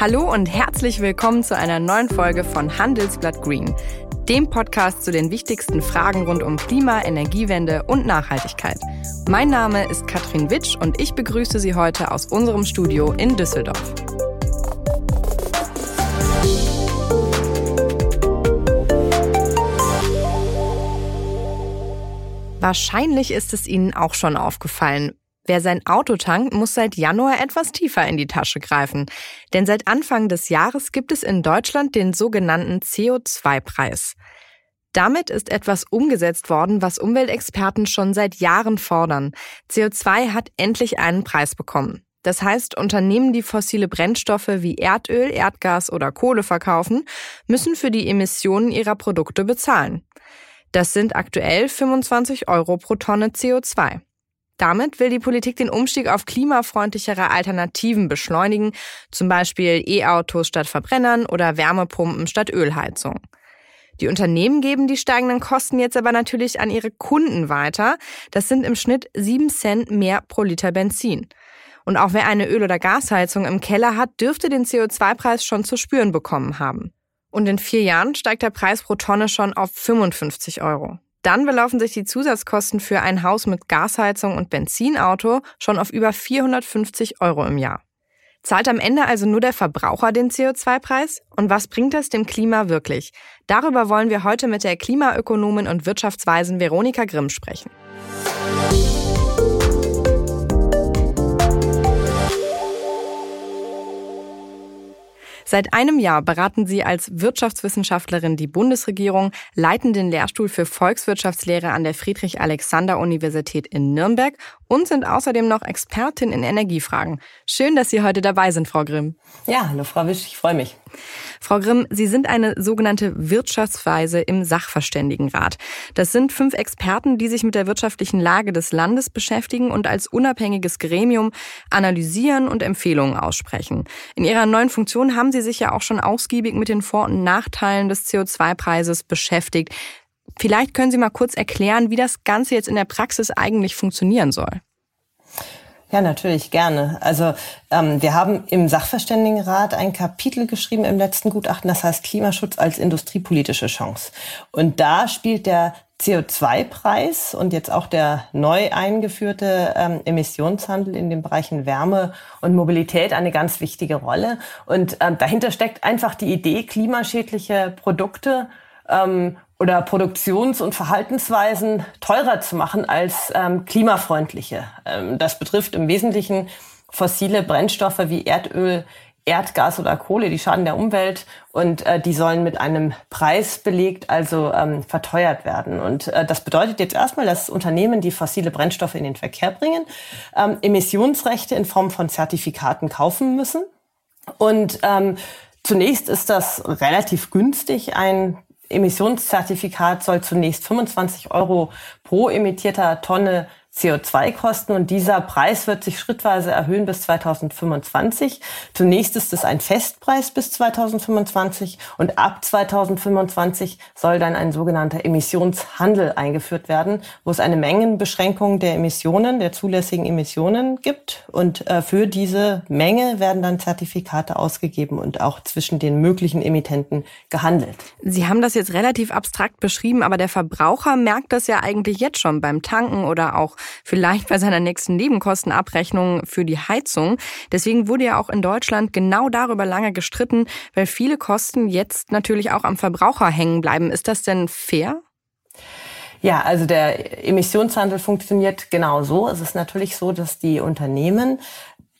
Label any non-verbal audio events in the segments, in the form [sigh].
Hallo und herzlich willkommen zu einer neuen Folge von Handelsblatt Green, dem Podcast zu den wichtigsten Fragen rund um Klima, Energiewende und Nachhaltigkeit. Mein Name ist Katrin Witsch und ich begrüße Sie heute aus unserem Studio in Düsseldorf. Wahrscheinlich ist es Ihnen auch schon aufgefallen. Wer sein Auto tankt, muss seit Januar etwas tiefer in die Tasche greifen. Denn seit Anfang des Jahres gibt es in Deutschland den sogenannten CO2-Preis. Damit ist etwas umgesetzt worden, was Umweltexperten schon seit Jahren fordern. CO2 hat endlich einen Preis bekommen. Das heißt, Unternehmen, die fossile Brennstoffe wie Erdöl, Erdgas oder Kohle verkaufen, müssen für die Emissionen ihrer Produkte bezahlen. Das sind aktuell 25 Euro pro Tonne CO2. Damit will die Politik den Umstieg auf klimafreundlichere Alternativen beschleunigen, zum Beispiel E-Autos statt Verbrennern oder Wärmepumpen statt Ölheizung. Die Unternehmen geben die steigenden Kosten jetzt aber natürlich an ihre Kunden weiter. Das sind im Schnitt 7 Cent mehr pro Liter Benzin. Und auch wer eine Öl- oder Gasheizung im Keller hat, dürfte den CO2-Preis schon zu spüren bekommen haben. Und in vier Jahren steigt der Preis pro Tonne schon auf 55 Euro. Dann belaufen sich die Zusatzkosten für ein Haus mit Gasheizung und Benzinauto schon auf über 450 Euro im Jahr. Zahlt am Ende also nur der Verbraucher den CO2-Preis? Und was bringt das dem Klima wirklich? Darüber wollen wir heute mit der Klimaökonomin und Wirtschaftsweisen Veronika Grimm sprechen. Seit einem Jahr beraten Sie als Wirtschaftswissenschaftlerin die Bundesregierung, leiten den Lehrstuhl für Volkswirtschaftslehre an der Friedrich-Alexander-Universität in Nürnberg und sind außerdem noch Expertin in Energiefragen. Schön, dass Sie heute dabei sind, Frau Grimm. Ja, hallo Frau Wisch, ich freue mich. Frau Grimm, Sie sind eine sogenannte Wirtschaftsweise im Sachverständigenrat. Das sind fünf Experten, die sich mit der wirtschaftlichen Lage des Landes beschäftigen und als unabhängiges Gremium analysieren und Empfehlungen aussprechen. In Ihrer neuen Funktion haben Sie sich ja auch schon ausgiebig mit den Vor- und Nachteilen des CO2-Preises beschäftigt. Vielleicht können Sie mal kurz erklären, wie das Ganze jetzt in der Praxis eigentlich funktionieren soll. Ja, natürlich, gerne. Also ähm, wir haben im Sachverständigenrat ein Kapitel geschrieben im letzten Gutachten, das heißt Klimaschutz als industriepolitische Chance. Und da spielt der CO2-Preis und jetzt auch der neu eingeführte ähm, Emissionshandel in den Bereichen Wärme und Mobilität eine ganz wichtige Rolle. Und ähm, dahinter steckt einfach die Idee, klimaschädliche Produkte ähm, oder Produktions- und Verhaltensweisen teurer zu machen als ähm, klimafreundliche. Ähm, das betrifft im Wesentlichen fossile Brennstoffe wie Erdöl, Erdgas oder Kohle, die schaden der Umwelt und äh, die sollen mit einem Preis belegt, also ähm, verteuert werden. Und äh, das bedeutet jetzt erstmal, dass Unternehmen, die fossile Brennstoffe in den Verkehr bringen, ähm, Emissionsrechte in Form von Zertifikaten kaufen müssen. Und ähm, zunächst ist das relativ günstig. Ein Emissionszertifikat soll zunächst 25 Euro pro emittierter Tonne CO2-Kosten und dieser Preis wird sich schrittweise erhöhen bis 2025. Zunächst ist es ein Festpreis bis 2025 und ab 2025 soll dann ein sogenannter Emissionshandel eingeführt werden, wo es eine Mengenbeschränkung der Emissionen, der zulässigen Emissionen gibt und äh, für diese Menge werden dann Zertifikate ausgegeben und auch zwischen den möglichen Emittenten gehandelt. Sie haben das jetzt relativ abstrakt beschrieben, aber der Verbraucher merkt das ja eigentlich jetzt schon beim Tanken oder auch vielleicht bei seiner nächsten Nebenkostenabrechnung für die Heizung. Deswegen wurde ja auch in Deutschland genau darüber lange gestritten, weil viele Kosten jetzt natürlich auch am Verbraucher hängen bleiben. Ist das denn fair? Ja, also der Emissionshandel funktioniert genau so. Es ist natürlich so, dass die Unternehmen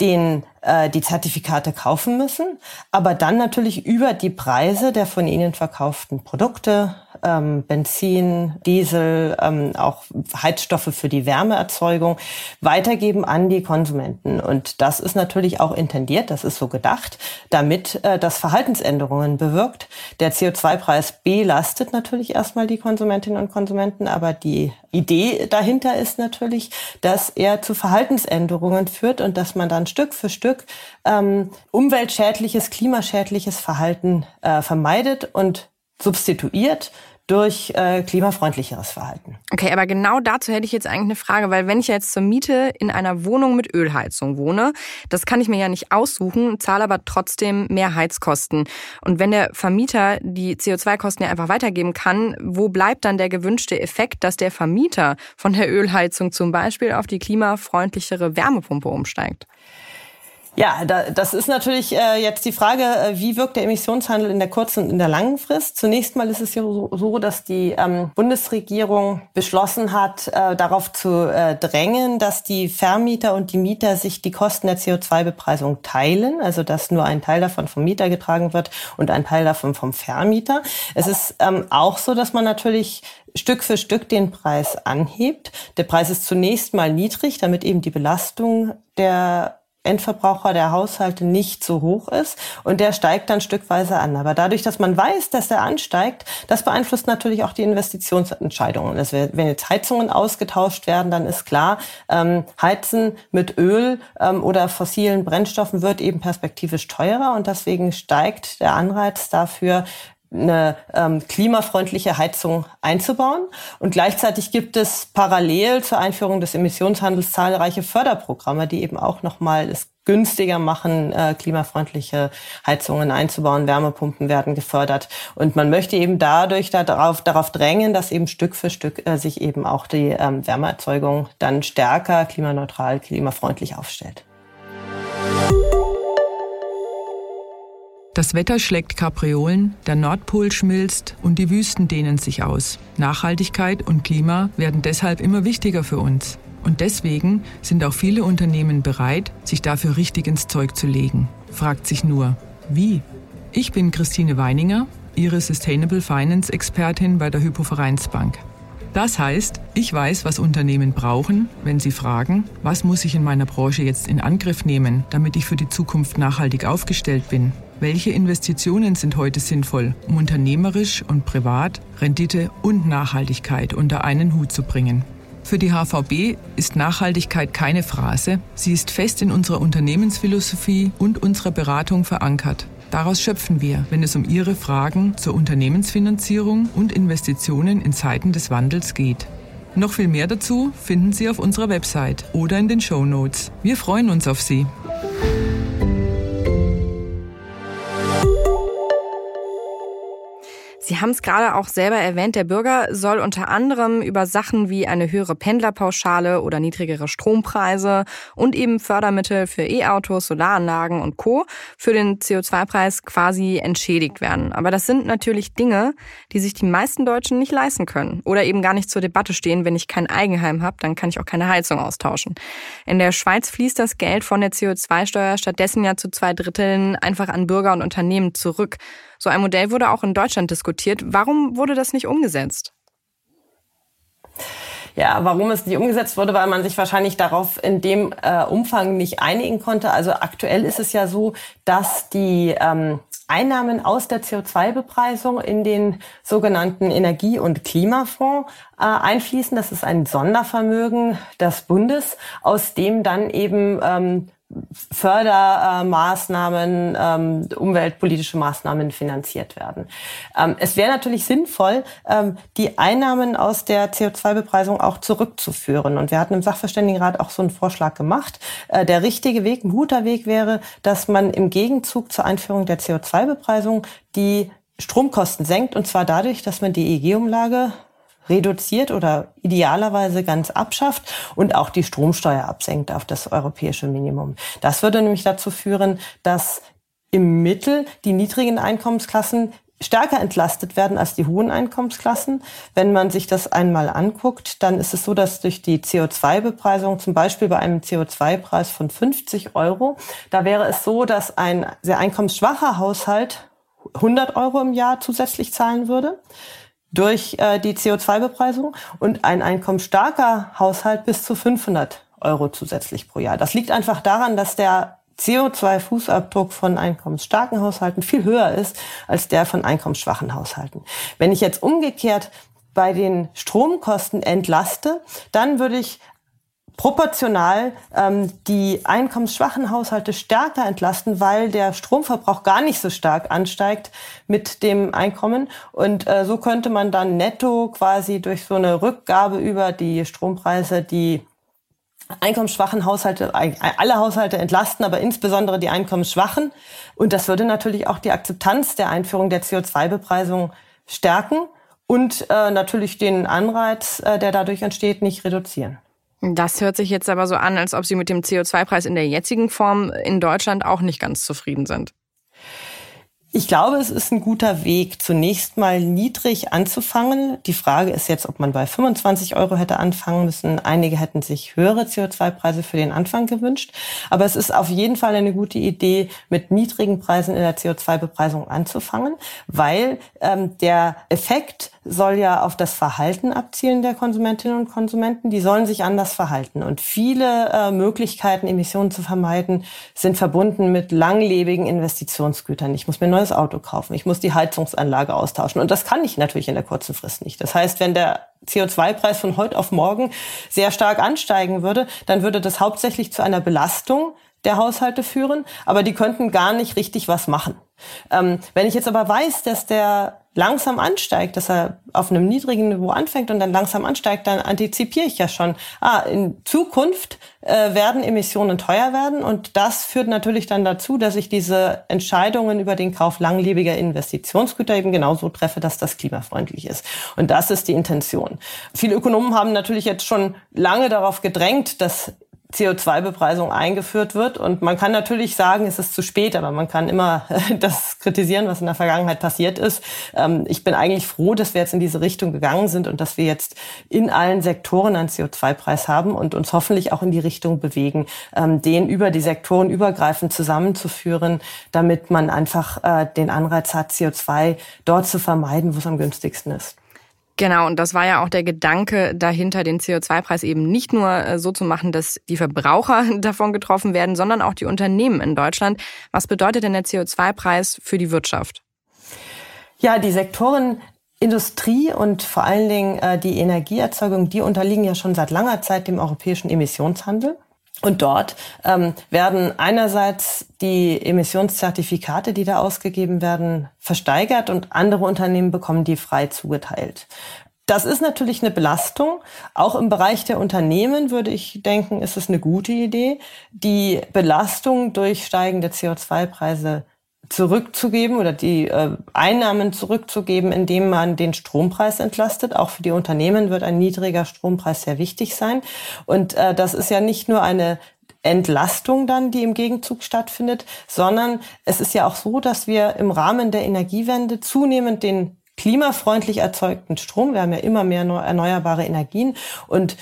den äh, die Zertifikate kaufen müssen, aber dann natürlich über die Preise der von ihnen verkauften Produkte, ähm, Benzin, Diesel, ähm, auch Heizstoffe für die Wärmeerzeugung weitergeben an die Konsumenten. Und das ist natürlich auch intendiert, das ist so gedacht, damit äh, das Verhaltensänderungen bewirkt. Der CO2-Preis belastet natürlich erstmal die Konsumentinnen und Konsumenten, aber die Idee dahinter ist natürlich, dass er zu Verhaltensänderungen führt und dass man dann Stück für Stück Stück ähm, umweltschädliches, klimaschädliches Verhalten äh, vermeidet und substituiert durch äh, klimafreundlicheres Verhalten. Okay, aber genau dazu hätte ich jetzt eigentlich eine Frage, weil wenn ich jetzt zur Miete in einer Wohnung mit Ölheizung wohne, das kann ich mir ja nicht aussuchen, zahle aber trotzdem mehr Heizkosten. Und wenn der Vermieter die CO2-Kosten ja einfach weitergeben kann, wo bleibt dann der gewünschte Effekt, dass der Vermieter von der Ölheizung zum Beispiel auf die klimafreundlichere Wärmepumpe umsteigt? Ja, da, das ist natürlich äh, jetzt die Frage, äh, wie wirkt der Emissionshandel in der kurzen und in der langen Frist. Zunächst mal ist es ja so, so dass die ähm, Bundesregierung beschlossen hat, äh, darauf zu äh, drängen, dass die Vermieter und die Mieter sich die Kosten der CO2-Bepreisung teilen, also dass nur ein Teil davon vom Mieter getragen wird und ein Teil davon vom Vermieter. Es ist ähm, auch so, dass man natürlich Stück für Stück den Preis anhebt. Der Preis ist zunächst mal niedrig, damit eben die Belastung der Endverbraucher der Haushalte nicht so hoch ist und der steigt dann stückweise an. Aber dadurch, dass man weiß, dass der ansteigt, das beeinflusst natürlich auch die Investitionsentscheidungen. Also wenn jetzt Heizungen ausgetauscht werden, dann ist klar, ähm, Heizen mit Öl ähm, oder fossilen Brennstoffen wird eben perspektivisch teurer und deswegen steigt der Anreiz dafür, eine ähm, klimafreundliche Heizung einzubauen. Und gleichzeitig gibt es parallel zur Einführung des Emissionshandels zahlreiche Förderprogramme, die eben auch nochmal es günstiger machen, äh, klimafreundliche Heizungen einzubauen. Wärmepumpen werden gefördert. Und man möchte eben dadurch darauf, darauf drängen, dass eben Stück für Stück äh, sich eben auch die ähm, Wärmeerzeugung dann stärker klimaneutral, klimafreundlich aufstellt. Das Wetter schlägt Kapriolen, der Nordpol schmilzt und die Wüsten dehnen sich aus. Nachhaltigkeit und Klima werden deshalb immer wichtiger für uns. Und deswegen sind auch viele Unternehmen bereit, sich dafür richtig ins Zeug zu legen. Fragt sich nur, wie? Ich bin Christine Weininger, Ihre Sustainable Finance Expertin bei der Hypovereinsbank. Das heißt, ich weiß, was Unternehmen brauchen, wenn sie fragen, was muss ich in meiner Branche jetzt in Angriff nehmen, damit ich für die Zukunft nachhaltig aufgestellt bin. Welche Investitionen sind heute sinnvoll, um unternehmerisch und privat Rendite und Nachhaltigkeit unter einen Hut zu bringen? Für die HVB ist Nachhaltigkeit keine Phrase, sie ist fest in unserer Unternehmensphilosophie und unserer Beratung verankert. Daraus schöpfen wir, wenn es um Ihre Fragen zur Unternehmensfinanzierung und Investitionen in Zeiten des Wandels geht. Noch viel mehr dazu finden Sie auf unserer Website oder in den Show Notes. Wir freuen uns auf Sie. Sie haben es gerade auch selber erwähnt, der Bürger soll unter anderem über Sachen wie eine höhere Pendlerpauschale oder niedrigere Strompreise und eben Fördermittel für E-Autos, Solaranlagen und Co. für den CO2-Preis quasi entschädigt werden. Aber das sind natürlich Dinge, die sich die meisten Deutschen nicht leisten können oder eben gar nicht zur Debatte stehen. Wenn ich kein Eigenheim habe, dann kann ich auch keine Heizung austauschen. In der Schweiz fließt das Geld von der CO2-Steuer stattdessen ja zu zwei Dritteln einfach an Bürger und Unternehmen zurück. So ein Modell wurde auch in Deutschland diskutiert. Warum wurde das nicht umgesetzt? Ja, warum es nicht umgesetzt wurde, weil man sich wahrscheinlich darauf in dem äh, Umfang nicht einigen konnte. Also aktuell ist es ja so, dass die ähm, Einnahmen aus der CO2-Bepreisung in den sogenannten Energie- und Klimafonds äh, einfließen. Das ist ein Sondervermögen des Bundes, aus dem dann eben ähm, Fördermaßnahmen, ähm, umweltpolitische Maßnahmen finanziert werden. Ähm, es wäre natürlich sinnvoll, ähm, die Einnahmen aus der CO2-Bepreisung auch zurückzuführen. Und wir hatten im Sachverständigenrat auch so einen Vorschlag gemacht. Äh, der richtige Weg, ein guter Weg wäre, dass man im Gegenzug zur Einführung der CO2-Bepreisung die Stromkosten senkt, und zwar dadurch, dass man die EEG-Umlage reduziert oder idealerweise ganz abschafft und auch die Stromsteuer absenkt auf das europäische Minimum. Das würde nämlich dazu führen, dass im Mittel die niedrigen Einkommensklassen stärker entlastet werden als die hohen Einkommensklassen. Wenn man sich das einmal anguckt, dann ist es so, dass durch die CO2-Bepreisung, zum Beispiel bei einem CO2-Preis von 50 Euro, da wäre es so, dass ein sehr einkommensschwacher Haushalt 100 Euro im Jahr zusätzlich zahlen würde durch äh, die CO2-Bepreisung und ein einkommensstarker Haushalt bis zu 500 Euro zusätzlich pro Jahr. Das liegt einfach daran, dass der CO2-Fußabdruck von einkommensstarken Haushalten viel höher ist als der von einkommensschwachen Haushalten. Wenn ich jetzt umgekehrt bei den Stromkosten entlaste, dann würde ich proportional ähm, die einkommensschwachen Haushalte stärker entlasten, weil der Stromverbrauch gar nicht so stark ansteigt mit dem Einkommen. Und äh, so könnte man dann netto quasi durch so eine Rückgabe über die Strompreise die einkommensschwachen Haushalte, alle Haushalte entlasten, aber insbesondere die einkommensschwachen. Und das würde natürlich auch die Akzeptanz der Einführung der CO2-Bepreisung stärken und äh, natürlich den Anreiz, äh, der dadurch entsteht, nicht reduzieren. Das hört sich jetzt aber so an, als ob Sie mit dem CO2-Preis in der jetzigen Form in Deutschland auch nicht ganz zufrieden sind. Ich glaube, es ist ein guter Weg, zunächst mal niedrig anzufangen. Die Frage ist jetzt, ob man bei 25 Euro hätte anfangen müssen. Einige hätten sich höhere CO2-Preise für den Anfang gewünscht. Aber es ist auf jeden Fall eine gute Idee, mit niedrigen Preisen in der CO2-Bepreisung anzufangen, weil ähm, der Effekt soll ja auf das Verhalten abzielen der Konsumentinnen und Konsumenten. Die sollen sich anders verhalten. Und viele äh, Möglichkeiten, Emissionen zu vermeiden, sind verbunden mit langlebigen Investitionsgütern. Ich muss mir ein neues Auto kaufen. Ich muss die Heizungsanlage austauschen. Und das kann ich natürlich in der kurzen Frist nicht. Das heißt, wenn der CO2-Preis von heute auf morgen sehr stark ansteigen würde, dann würde das hauptsächlich zu einer Belastung der Haushalte führen, aber die könnten gar nicht richtig was machen. Ähm, wenn ich jetzt aber weiß, dass der langsam ansteigt, dass er auf einem niedrigen Niveau anfängt und dann langsam ansteigt, dann antizipiere ich ja schon, ah, in Zukunft äh, werden Emissionen teuer werden und das führt natürlich dann dazu, dass ich diese Entscheidungen über den Kauf langlebiger Investitionsgüter eben genauso treffe, dass das klimafreundlich ist. Und das ist die Intention. Viele Ökonomen haben natürlich jetzt schon lange darauf gedrängt, dass CO2-Bepreisung eingeführt wird. Und man kann natürlich sagen, es ist zu spät, aber man kann immer [laughs] das kritisieren, was in der Vergangenheit passiert ist. Ähm, ich bin eigentlich froh, dass wir jetzt in diese Richtung gegangen sind und dass wir jetzt in allen Sektoren einen CO2-Preis haben und uns hoffentlich auch in die Richtung bewegen, ähm, den über die Sektoren übergreifend zusammenzuführen, damit man einfach äh, den Anreiz hat, CO2 dort zu vermeiden, wo es am günstigsten ist. Genau, und das war ja auch der Gedanke dahinter, den CO2-Preis eben nicht nur äh, so zu machen, dass die Verbraucher [laughs] davon getroffen werden, sondern auch die Unternehmen in Deutschland. Was bedeutet denn der CO2-Preis für die Wirtschaft? Ja, die Sektoren Industrie und vor allen Dingen äh, die Energieerzeugung, die unterliegen ja schon seit langer Zeit dem europäischen Emissionshandel. Und dort ähm, werden einerseits die Emissionszertifikate, die da ausgegeben werden, versteigert und andere Unternehmen bekommen die frei zugeteilt. Das ist natürlich eine Belastung. Auch im Bereich der Unternehmen würde ich denken, ist es eine gute Idee, die Belastung durch steigende CO2-Preise zurückzugeben oder die äh, Einnahmen zurückzugeben, indem man den Strompreis entlastet. Auch für die Unternehmen wird ein niedriger Strompreis sehr wichtig sein. Und äh, das ist ja nicht nur eine Entlastung dann, die im Gegenzug stattfindet, sondern es ist ja auch so, dass wir im Rahmen der Energiewende zunehmend den klimafreundlich erzeugten Strom, wir haben ja immer mehr erneuerbare Energien und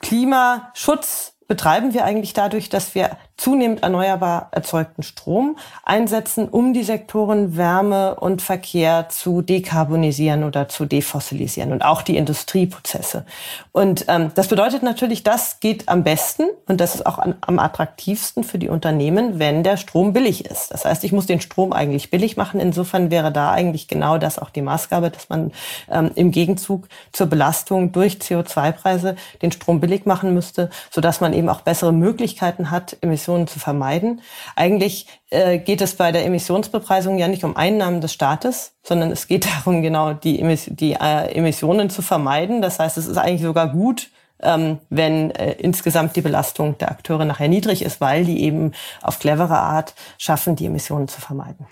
Klimaschutz betreiben wir eigentlich dadurch, dass wir zunehmend erneuerbar erzeugten Strom einsetzen, um die Sektoren Wärme und Verkehr zu dekarbonisieren oder zu defossilisieren und auch die Industrieprozesse. Und ähm, das bedeutet natürlich, das geht am besten und das ist auch an, am attraktivsten für die Unternehmen, wenn der Strom billig ist. Das heißt, ich muss den Strom eigentlich billig machen. Insofern wäre da eigentlich genau das auch die Maßgabe, dass man ähm, im Gegenzug zur Belastung durch CO2-Preise den Strom billig machen müsste, sodass man eben auch bessere Möglichkeiten hat, Emissionen Emissionen zu vermeiden. Eigentlich äh, geht es bei der Emissionsbepreisung ja nicht um Einnahmen des Staates, sondern es geht [laughs] darum, genau die, Emis die äh, Emissionen zu vermeiden. Das heißt, es ist eigentlich sogar gut, ähm, wenn äh, insgesamt die Belastung der Akteure nachher niedrig ist, weil die eben auf clevere Art schaffen, die Emissionen zu vermeiden.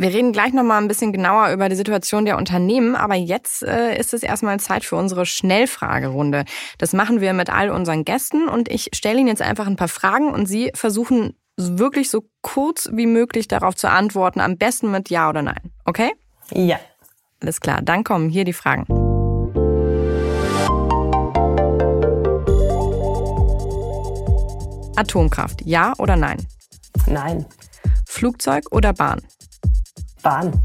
Wir reden gleich noch mal ein bisschen genauer über die Situation der Unternehmen, aber jetzt äh, ist es erstmal Zeit für unsere Schnellfragerunde. Das machen wir mit all unseren Gästen und ich stelle Ihnen jetzt einfach ein paar Fragen und Sie versuchen wirklich so kurz wie möglich darauf zu antworten, am besten mit Ja oder Nein. Okay? Ja. Alles klar, dann kommen hier die Fragen. Atomkraft, ja oder nein? Nein. Flugzeug oder Bahn? Bahn.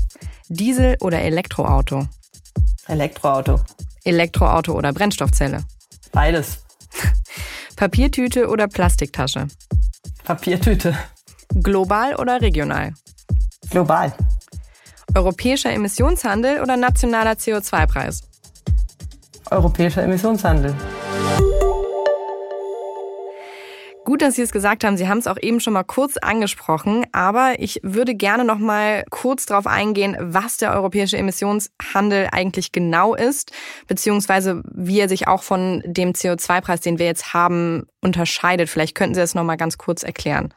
Diesel oder Elektroauto? Elektroauto. Elektroauto oder Brennstoffzelle? Beides. [laughs] Papiertüte oder Plastiktasche? Papiertüte. Global oder regional? Global. Europäischer Emissionshandel oder nationaler CO2-Preis? Europäischer Emissionshandel. Gut, dass Sie es gesagt haben. Sie haben es auch eben schon mal kurz angesprochen, aber ich würde gerne noch mal kurz darauf eingehen, was der europäische Emissionshandel eigentlich genau ist, beziehungsweise wie er sich auch von dem CO2-Preis, den wir jetzt haben, unterscheidet. Vielleicht könnten Sie das noch mal ganz kurz erklären.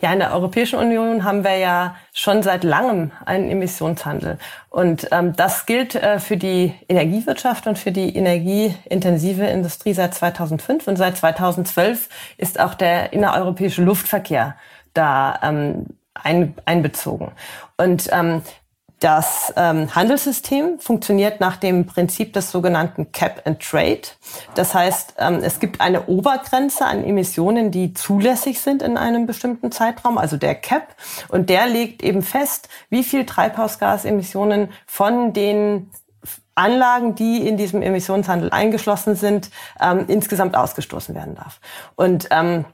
Ja, in der Europäischen Union haben wir ja schon seit langem einen Emissionshandel. Und ähm, das gilt äh, für die Energiewirtschaft und für die energieintensive Industrie seit 2005. Und seit 2012 ist auch der innereuropäische Luftverkehr da ähm, ein, einbezogen. Und ähm, das ähm, Handelssystem funktioniert nach dem Prinzip des sogenannten Cap and Trade. Das heißt, ähm, es gibt eine Obergrenze an Emissionen, die zulässig sind in einem bestimmten Zeitraum, also der Cap. Und der legt eben fest, wie viel Treibhausgasemissionen von den Anlagen, die in diesem Emissionshandel eingeschlossen sind, ähm, insgesamt ausgestoßen werden darf. Und ähm,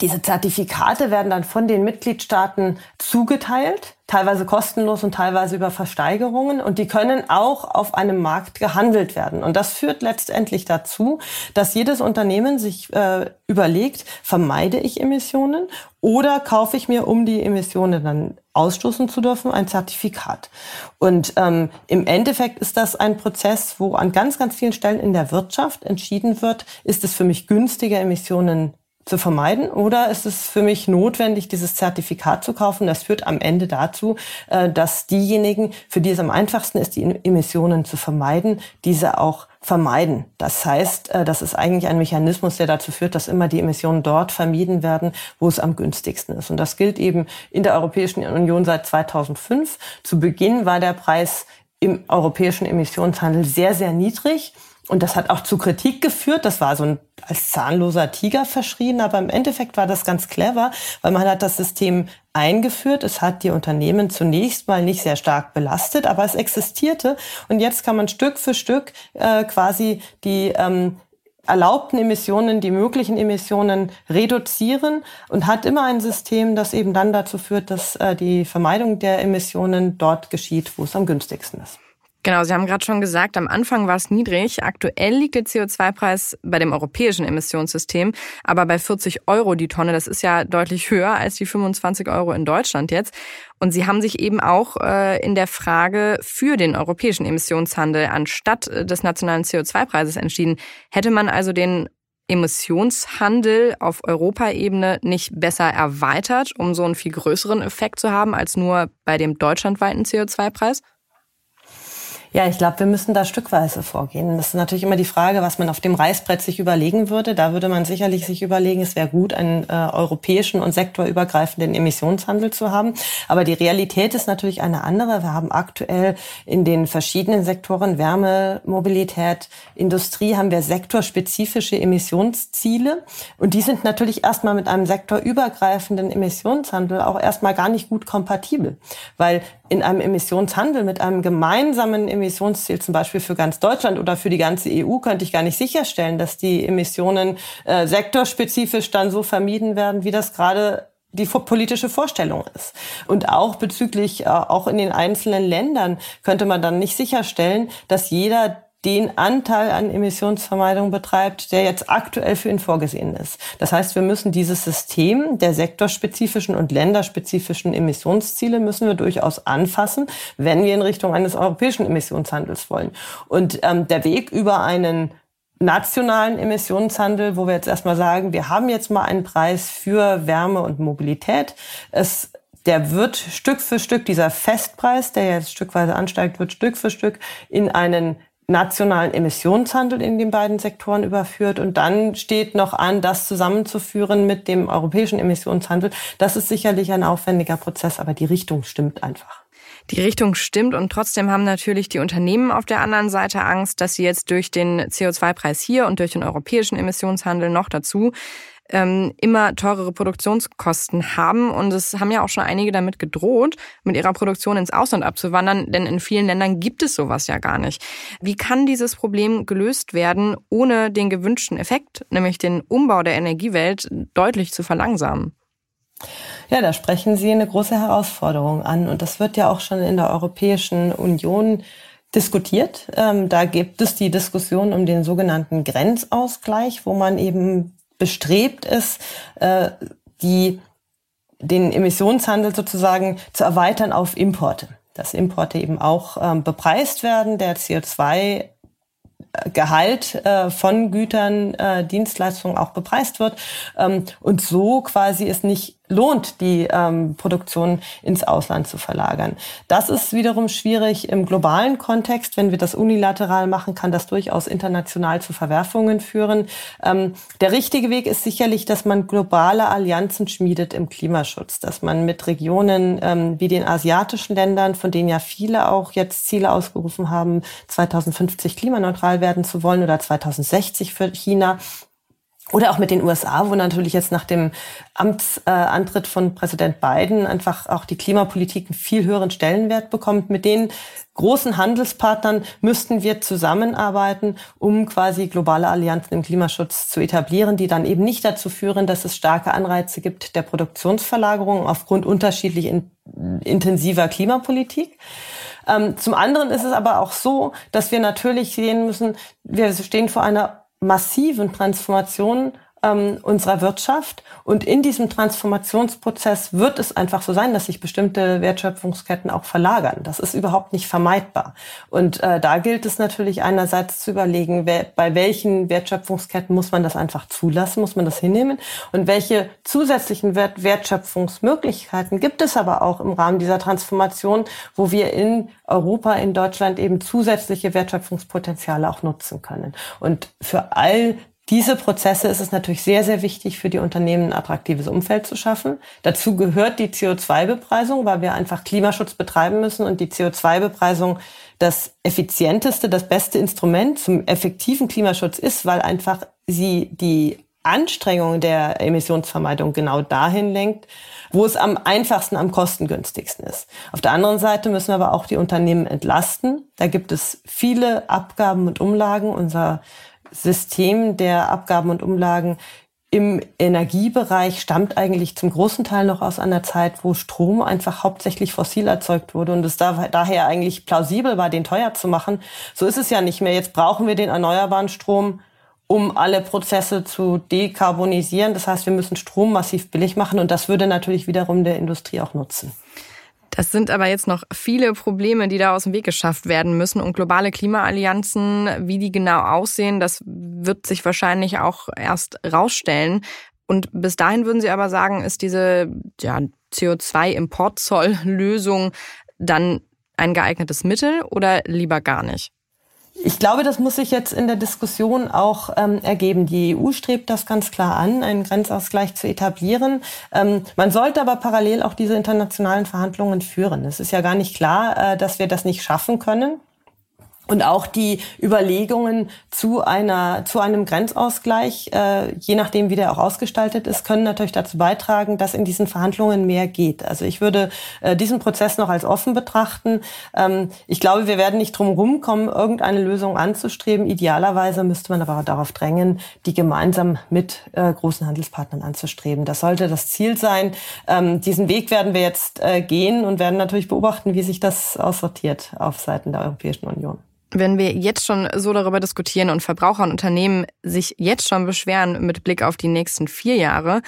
diese Zertifikate werden dann von den Mitgliedstaaten zugeteilt, teilweise kostenlos und teilweise über Versteigerungen. Und die können auch auf einem Markt gehandelt werden. Und das führt letztendlich dazu, dass jedes Unternehmen sich äh, überlegt, vermeide ich Emissionen oder kaufe ich mir, um die Emissionen dann ausstoßen zu dürfen, ein Zertifikat. Und ähm, im Endeffekt ist das ein Prozess, wo an ganz, ganz vielen Stellen in der Wirtschaft entschieden wird, ist es für mich günstiger, Emissionen zu vermeiden oder ist es für mich notwendig, dieses Zertifikat zu kaufen? Das führt am Ende dazu, äh, dass diejenigen, für die es am einfachsten ist, die Emissionen zu vermeiden, diese auch vermeiden. Das heißt, äh, das ist eigentlich ein Mechanismus, der dazu führt, dass immer die Emissionen dort vermieden werden, wo es am günstigsten ist. Und das gilt eben in der Europäischen Union seit 2005. Zu Beginn war der Preis im europäischen Emissionshandel sehr, sehr niedrig. Und das hat auch zu Kritik geführt. Das war so ein als zahnloser Tiger verschrien, aber im Endeffekt war das ganz clever, weil man hat das System eingeführt. Es hat die Unternehmen zunächst mal nicht sehr stark belastet, aber es existierte. Und jetzt kann man Stück für Stück äh, quasi die ähm, erlaubten Emissionen, die möglichen Emissionen reduzieren und hat immer ein System, das eben dann dazu führt, dass äh, die Vermeidung der Emissionen dort geschieht, wo es am günstigsten ist. Genau, Sie haben gerade schon gesagt, am Anfang war es niedrig. Aktuell liegt der CO2-Preis bei dem europäischen Emissionssystem aber bei 40 Euro die Tonne. Das ist ja deutlich höher als die 25 Euro in Deutschland jetzt. Und Sie haben sich eben auch äh, in der Frage für den europäischen Emissionshandel anstatt des nationalen CO2-Preises entschieden. Hätte man also den Emissionshandel auf Europaebene nicht besser erweitert, um so einen viel größeren Effekt zu haben als nur bei dem deutschlandweiten CO2-Preis? Ja, ich glaube, wir müssen da stückweise vorgehen. Das ist natürlich immer die Frage, was man auf dem Reißbrett sich überlegen würde. Da würde man sicherlich sich überlegen, es wäre gut, einen äh, europäischen und sektorübergreifenden Emissionshandel zu haben. Aber die Realität ist natürlich eine andere. Wir haben aktuell in den verschiedenen Sektoren Wärme, Mobilität, Industrie haben wir sektorspezifische Emissionsziele. Und die sind natürlich erstmal mit einem sektorübergreifenden Emissionshandel auch erstmal gar nicht gut kompatibel. Weil in einem Emissionshandel mit einem gemeinsamen Emissionsziel, zum Beispiel für ganz Deutschland oder für die ganze EU, könnte ich gar nicht sicherstellen, dass die Emissionen äh, sektorspezifisch dann so vermieden werden, wie das gerade die politische Vorstellung ist. Und auch bezüglich, äh, auch in den einzelnen Ländern könnte man dann nicht sicherstellen, dass jeder den Anteil an Emissionsvermeidung betreibt, der jetzt aktuell für ihn vorgesehen ist. Das heißt, wir müssen dieses System der sektorspezifischen und länderspezifischen Emissionsziele müssen wir durchaus anfassen, wenn wir in Richtung eines europäischen Emissionshandels wollen. Und ähm, der Weg über einen nationalen Emissionshandel, wo wir jetzt erstmal sagen, wir haben jetzt mal einen Preis für Wärme und Mobilität. Es der wird Stück für Stück, dieser Festpreis, der jetzt stückweise ansteigt, wird Stück für Stück in einen nationalen Emissionshandel in den beiden Sektoren überführt. Und dann steht noch an, das zusammenzuführen mit dem europäischen Emissionshandel. Das ist sicherlich ein aufwendiger Prozess, aber die Richtung stimmt einfach. Die Richtung stimmt und trotzdem haben natürlich die Unternehmen auf der anderen Seite Angst, dass sie jetzt durch den CO2-Preis hier und durch den europäischen Emissionshandel noch dazu ähm, immer teurere Produktionskosten haben. Und es haben ja auch schon einige damit gedroht, mit ihrer Produktion ins Ausland abzuwandern, denn in vielen Ländern gibt es sowas ja gar nicht. Wie kann dieses Problem gelöst werden, ohne den gewünschten Effekt, nämlich den Umbau der Energiewelt, deutlich zu verlangsamen? Ja, da sprechen Sie eine große Herausforderung an. Und das wird ja auch schon in der Europäischen Union diskutiert. Ähm, da gibt es die Diskussion um den sogenannten Grenzausgleich, wo man eben bestrebt ist, äh, die, den Emissionshandel sozusagen zu erweitern auf Importe. Dass Importe eben auch ähm, bepreist werden, der CO2 Gehalt äh, von Gütern, äh, Dienstleistungen auch bepreist wird ähm, und so quasi es nicht lohnt, die ähm, Produktion ins Ausland zu verlagern. Das ist wiederum schwierig im globalen Kontext. Wenn wir das unilateral machen, kann das durchaus international zu Verwerfungen führen. Ähm, der richtige Weg ist sicherlich, dass man globale Allianzen schmiedet im Klimaschutz, dass man mit Regionen ähm, wie den asiatischen Ländern, von denen ja viele auch jetzt Ziele ausgerufen haben, 2050 klimaneutral werden zu wollen oder 2060 für China, oder auch mit den USA, wo natürlich jetzt nach dem Amtsantritt von Präsident Biden einfach auch die Klimapolitik einen viel höheren Stellenwert bekommt. Mit den großen Handelspartnern müssten wir zusammenarbeiten, um quasi globale Allianzen im Klimaschutz zu etablieren, die dann eben nicht dazu führen, dass es starke Anreize gibt der Produktionsverlagerung aufgrund unterschiedlich in, intensiver Klimapolitik. Ähm, zum anderen ist es aber auch so, dass wir natürlich sehen müssen, wir stehen vor einer massiven Transformationen ähm, unserer Wirtschaft. Und in diesem Transformationsprozess wird es einfach so sein, dass sich bestimmte Wertschöpfungsketten auch verlagern. Das ist überhaupt nicht vermeidbar. Und äh, da gilt es natürlich einerseits zu überlegen, wer, bei welchen Wertschöpfungsketten muss man das einfach zulassen, muss man das hinnehmen und welche zusätzlichen Wert Wertschöpfungsmöglichkeiten gibt es aber auch im Rahmen dieser Transformation, wo wir in Europa, in Deutschland eben zusätzliche Wertschöpfungspotenziale auch nutzen können. Und für all diese Prozesse ist es natürlich sehr, sehr wichtig für die Unternehmen, ein attraktives Umfeld zu schaffen. Dazu gehört die CO2-Bepreisung, weil wir einfach Klimaschutz betreiben müssen und die CO2-Bepreisung das effizienteste, das beste Instrument zum effektiven Klimaschutz ist, weil einfach sie die Anstrengungen der Emissionsvermeidung genau dahin lenkt, wo es am einfachsten, am kostengünstigsten ist. Auf der anderen Seite müssen wir aber auch die Unternehmen entlasten. Da gibt es viele Abgaben und Umlagen. Unser System der Abgaben und Umlagen im Energiebereich stammt eigentlich zum großen Teil noch aus einer Zeit, wo Strom einfach hauptsächlich fossil erzeugt wurde und es daher eigentlich plausibel war, den teuer zu machen. So ist es ja nicht mehr. Jetzt brauchen wir den erneuerbaren Strom, um alle Prozesse zu dekarbonisieren. Das heißt, wir müssen Strom massiv billig machen und das würde natürlich wiederum der Industrie auch nutzen. Das sind aber jetzt noch viele Probleme, die da aus dem Weg geschafft werden müssen. Und globale Klimaallianzen, wie die genau aussehen, das wird sich wahrscheinlich auch erst rausstellen. Und bis dahin würden Sie aber sagen, ist diese ja, CO2-Importzoll-Lösung dann ein geeignetes Mittel oder lieber gar nicht? Ich glaube, das muss sich jetzt in der Diskussion auch ähm, ergeben. Die EU strebt das ganz klar an, einen Grenzausgleich zu etablieren. Ähm, man sollte aber parallel auch diese internationalen Verhandlungen führen. Es ist ja gar nicht klar, äh, dass wir das nicht schaffen können. Und auch die Überlegungen zu einer zu einem Grenzausgleich, äh, je nachdem wie der auch ausgestaltet ist, können natürlich dazu beitragen, dass in diesen Verhandlungen mehr geht. Also ich würde äh, diesen Prozess noch als offen betrachten. Ähm, ich glaube, wir werden nicht drum rumkommen, irgendeine Lösung anzustreben. Idealerweise müsste man aber darauf drängen, die gemeinsam mit äh, großen Handelspartnern anzustreben. Das sollte das Ziel sein. Ähm, diesen Weg werden wir jetzt äh, gehen und werden natürlich beobachten, wie sich das aussortiert auf Seiten der Europäischen Union. Wenn wir jetzt schon so darüber diskutieren und Verbraucher und Unternehmen sich jetzt schon beschweren mit Blick auf die nächsten vier Jahre,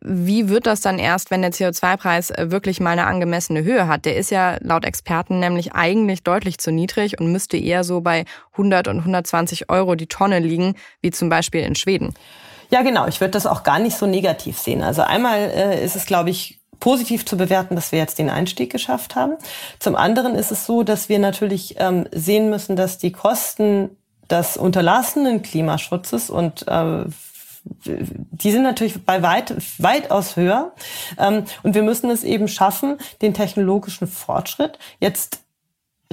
wie wird das dann erst, wenn der CO2-Preis wirklich mal eine angemessene Höhe hat? Der ist ja laut Experten nämlich eigentlich deutlich zu niedrig und müsste eher so bei 100 und 120 Euro die Tonne liegen, wie zum Beispiel in Schweden. Ja, genau. Ich würde das auch gar nicht so negativ sehen. Also einmal äh, ist es, glaube ich, positiv zu bewerten, dass wir jetzt den Einstieg geschafft haben. Zum anderen ist es so, dass wir natürlich ähm, sehen müssen, dass die Kosten des unterlassenen Klimaschutzes und äh, die sind natürlich bei weit, weitaus höher. Ähm, und wir müssen es eben schaffen, den technologischen Fortschritt jetzt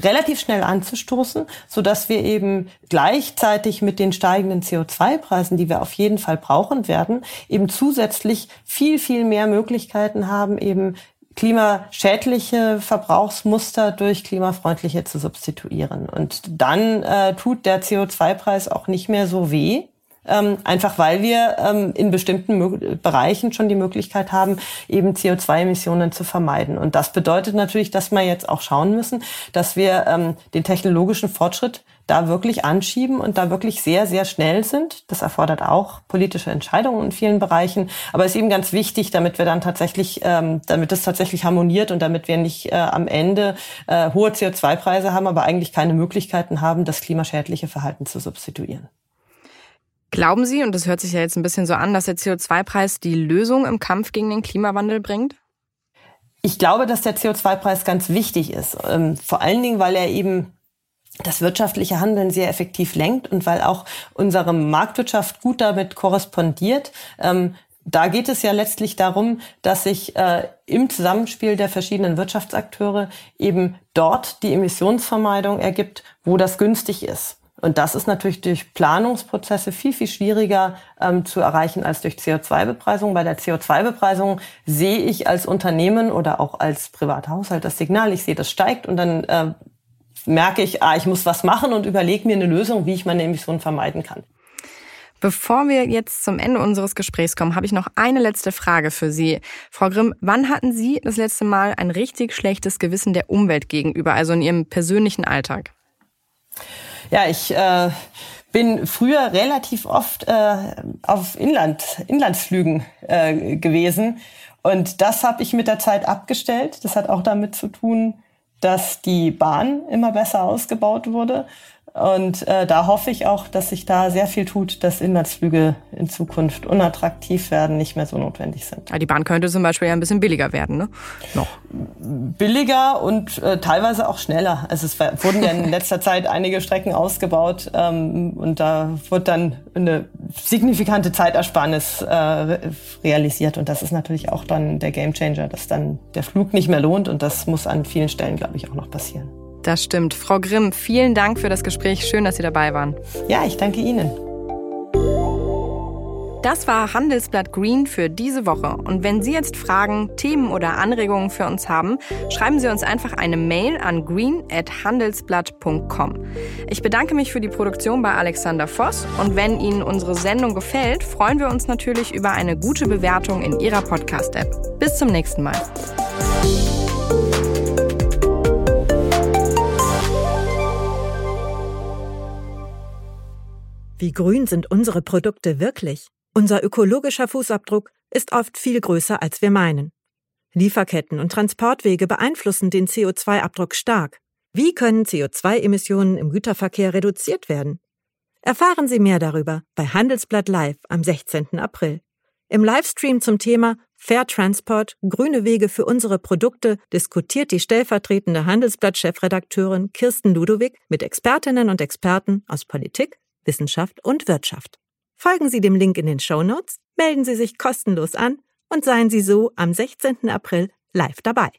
relativ schnell anzustoßen, so dass wir eben gleichzeitig mit den steigenden CO2-Preisen, die wir auf jeden Fall brauchen werden, eben zusätzlich viel, viel mehr Möglichkeiten haben, eben klimaschädliche Verbrauchsmuster durch klimafreundliche zu substituieren. Und dann äh, tut der CO2-Preis auch nicht mehr so weh, ähm, einfach weil wir ähm, in bestimmten Mö Bereichen schon die Möglichkeit haben, eben CO2-Emissionen zu vermeiden. Und das bedeutet natürlich, dass wir jetzt auch schauen müssen, dass wir ähm, den technologischen Fortschritt da wirklich anschieben und da wirklich sehr, sehr schnell sind. Das erfordert auch politische Entscheidungen in vielen Bereichen. Aber es ist eben ganz wichtig, damit wir dann tatsächlich, ähm, damit es tatsächlich harmoniert und damit wir nicht äh, am Ende äh, hohe CO2-Preise haben, aber eigentlich keine Möglichkeiten haben, das klimaschädliche Verhalten zu substituieren. Glauben Sie, und das hört sich ja jetzt ein bisschen so an, dass der CO2-Preis die Lösung im Kampf gegen den Klimawandel bringt? Ich glaube, dass der CO2-Preis ganz wichtig ist. Ähm, vor allen Dingen, weil er eben das wirtschaftliche Handeln sehr effektiv lenkt und weil auch unsere Marktwirtschaft gut damit korrespondiert. Ähm, da geht es ja letztlich darum, dass sich äh, im Zusammenspiel der verschiedenen Wirtschaftsakteure eben dort die Emissionsvermeidung ergibt, wo das günstig ist. Und das ist natürlich durch Planungsprozesse viel, viel schwieriger ähm, zu erreichen als durch CO2-Bepreisung. Bei der CO2-Bepreisung sehe ich als Unternehmen oder auch als privater Haushalt das Signal, ich sehe, das steigt und dann äh, merke ich, ah, ich muss was machen und überlege mir eine Lösung, wie ich meine Emissionen vermeiden kann. Bevor wir jetzt zum Ende unseres Gesprächs kommen, habe ich noch eine letzte Frage für Sie. Frau Grimm, wann hatten Sie das letzte Mal ein richtig schlechtes Gewissen der Umwelt gegenüber, also in Ihrem persönlichen Alltag? Ja, ich äh, bin früher relativ oft äh, auf Inland, Inlandsflügen äh, gewesen. Und das habe ich mit der Zeit abgestellt. Das hat auch damit zu tun, dass die Bahn immer besser ausgebaut wurde und äh, da hoffe ich auch, dass sich da sehr viel tut, dass Inlandsflüge in Zukunft unattraktiv werden, nicht mehr so notwendig sind. Ja, die Bahn könnte zum Beispiel ja ein bisschen billiger werden, ne? Noch. Billiger und äh, teilweise auch schneller. Also es wurden ja in [laughs] letzter Zeit einige Strecken ausgebaut ähm, und da wird dann eine signifikante Zeitersparnis äh, realisiert. Und das ist natürlich auch dann der Gamechanger, dass dann der Flug nicht mehr lohnt und das muss an vielen Stellen, glaube ich, auch noch passieren. Das stimmt. Frau Grimm, vielen Dank für das Gespräch. Schön, dass Sie dabei waren. Ja, ich danke Ihnen. Das war Handelsblatt Green für diese Woche. Und wenn Sie jetzt Fragen, Themen oder Anregungen für uns haben, schreiben Sie uns einfach eine Mail an green.handelsblatt.com. Ich bedanke mich für die Produktion bei Alexander Voss. Und wenn Ihnen unsere Sendung gefällt, freuen wir uns natürlich über eine gute Bewertung in Ihrer Podcast-App. Bis zum nächsten Mal. Wie grün sind unsere Produkte wirklich? Unser ökologischer Fußabdruck ist oft viel größer, als wir meinen. Lieferketten und Transportwege beeinflussen den CO2-Abdruck stark. Wie können CO2-Emissionen im Güterverkehr reduziert werden? Erfahren Sie mehr darüber bei Handelsblatt Live am 16. April. Im Livestream zum Thema Fair Transport, grüne Wege für unsere Produkte diskutiert die stellvertretende Handelsblatt-Chefredakteurin Kirsten Ludowig mit Expertinnen und Experten aus Politik, Wissenschaft und Wirtschaft. Folgen Sie dem Link in den Show Notes, melden Sie sich kostenlos an und seien Sie so am 16. April live dabei.